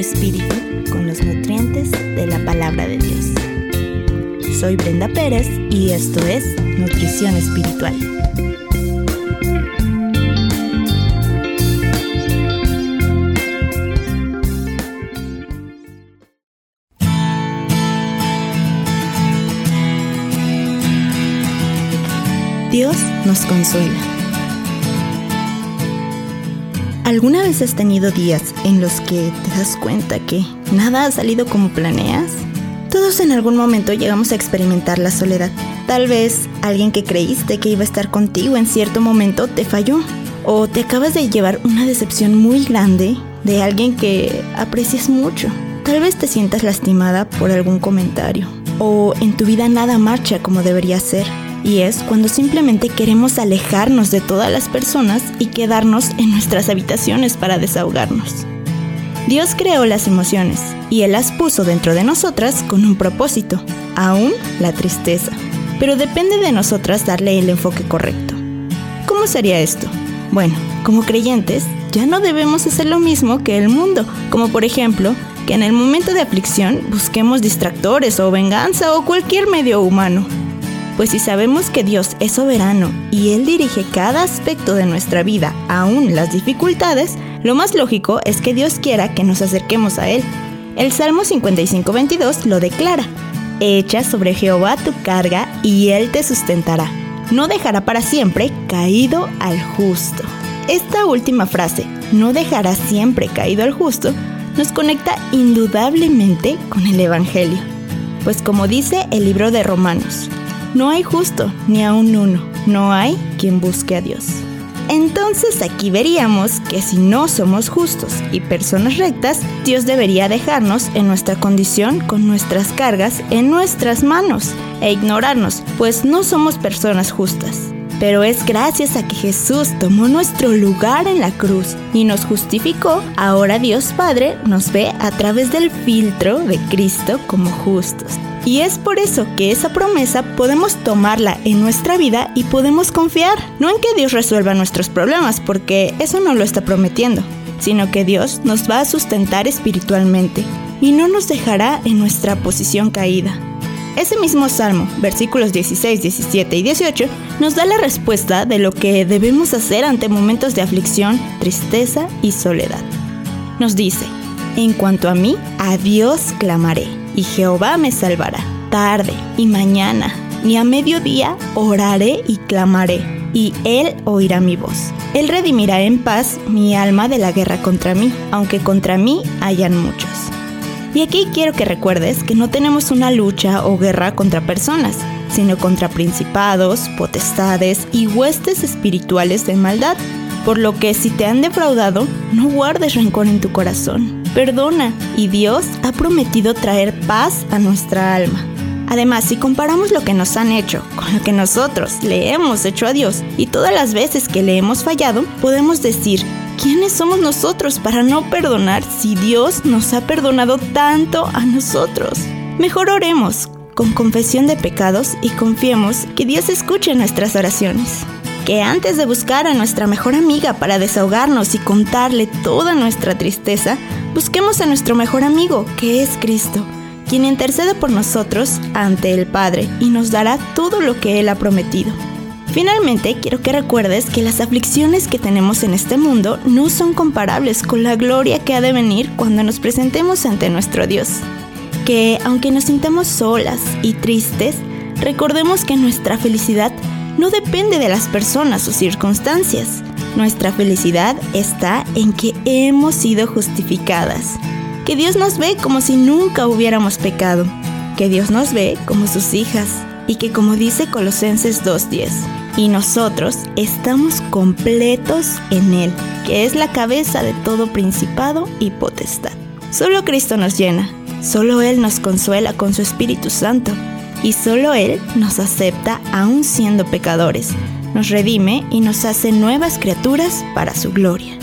espíritu con los nutrientes de la palabra de Dios. Soy Brenda Pérez y esto es Nutrición Espiritual. Dios nos consuela. ¿Alguna vez has tenido días en los que te das cuenta que nada ha salido como planeas? Todos en algún momento llegamos a experimentar la soledad. Tal vez alguien que creíste que iba a estar contigo en cierto momento te falló. O te acabas de llevar una decepción muy grande de alguien que aprecias mucho. Tal vez te sientas lastimada por algún comentario. O en tu vida nada marcha como debería ser y es cuando simplemente queremos alejarnos de todas las personas y quedarnos en nuestras habitaciones para desahogarnos. Dios creó las emociones y Él las puso dentro de nosotras con un propósito, aún la tristeza. Pero depende de nosotras darle el enfoque correcto. ¿Cómo sería esto? Bueno, como creyentes, ya no debemos hacer lo mismo que el mundo, como por ejemplo, que en el momento de aflicción busquemos distractores o venganza o cualquier medio humano pues si sabemos que Dios es soberano y Él dirige cada aspecto de nuestra vida, aún las dificultades, lo más lógico es que Dios quiera que nos acerquemos a Él. El Salmo 55:22 lo declara, Echa sobre Jehová tu carga y Él te sustentará. No dejará para siempre caído al justo. Esta última frase, no dejará siempre caído al justo, nos conecta indudablemente con el Evangelio. Pues como dice el libro de Romanos, no hay justo, ni aun uno. No hay quien busque a Dios. Entonces aquí veríamos que si no somos justos y personas rectas, Dios debería dejarnos en nuestra condición con nuestras cargas en nuestras manos e ignorarnos, pues no somos personas justas. Pero es gracias a que Jesús tomó nuestro lugar en la cruz y nos justificó, ahora Dios Padre nos ve a través del filtro de Cristo como justos. Y es por eso que esa promesa podemos tomarla en nuestra vida y podemos confiar, no en que Dios resuelva nuestros problemas, porque eso no lo está prometiendo, sino que Dios nos va a sustentar espiritualmente y no nos dejará en nuestra posición caída. Ese mismo Salmo, versículos 16, 17 y 18, nos da la respuesta de lo que debemos hacer ante momentos de aflicción, tristeza y soledad. Nos dice, en cuanto a mí, a Dios clamaré y Jehová me salvará. Tarde y mañana, ni a mediodía, oraré y clamaré, y Él oirá mi voz. Él redimirá en paz mi alma de la guerra contra mí, aunque contra mí hayan muchos. Y aquí quiero que recuerdes que no tenemos una lucha o guerra contra personas, sino contra principados, potestades y huestes espirituales de maldad. Por lo que si te han defraudado, no guardes rencor en tu corazón perdona y Dios ha prometido traer paz a nuestra alma. Además, si comparamos lo que nos han hecho con lo que nosotros le hemos hecho a Dios y todas las veces que le hemos fallado, podemos decir, ¿quiénes somos nosotros para no perdonar si Dios nos ha perdonado tanto a nosotros? Mejor oremos con confesión de pecados y confiemos que Dios escuche nuestras oraciones que antes de buscar a nuestra mejor amiga para desahogarnos y contarle toda nuestra tristeza, busquemos a nuestro mejor amigo, que es Cristo, quien intercede por nosotros ante el Padre y nos dará todo lo que Él ha prometido. Finalmente, quiero que recuerdes que las aflicciones que tenemos en este mundo no son comparables con la gloria que ha de venir cuando nos presentemos ante nuestro Dios. Que aunque nos sintamos solas y tristes, recordemos que nuestra felicidad no depende de las personas o circunstancias. Nuestra felicidad está en que hemos sido justificadas, que Dios nos ve como si nunca hubiéramos pecado, que Dios nos ve como sus hijas y que como dice Colosenses 2.10, y nosotros estamos completos en Él, que es la cabeza de todo principado y potestad. Solo Cristo nos llena, solo Él nos consuela con su Espíritu Santo y solo Él nos acepta aún siendo pecadores, nos redime y nos hace nuevas criaturas para su gloria.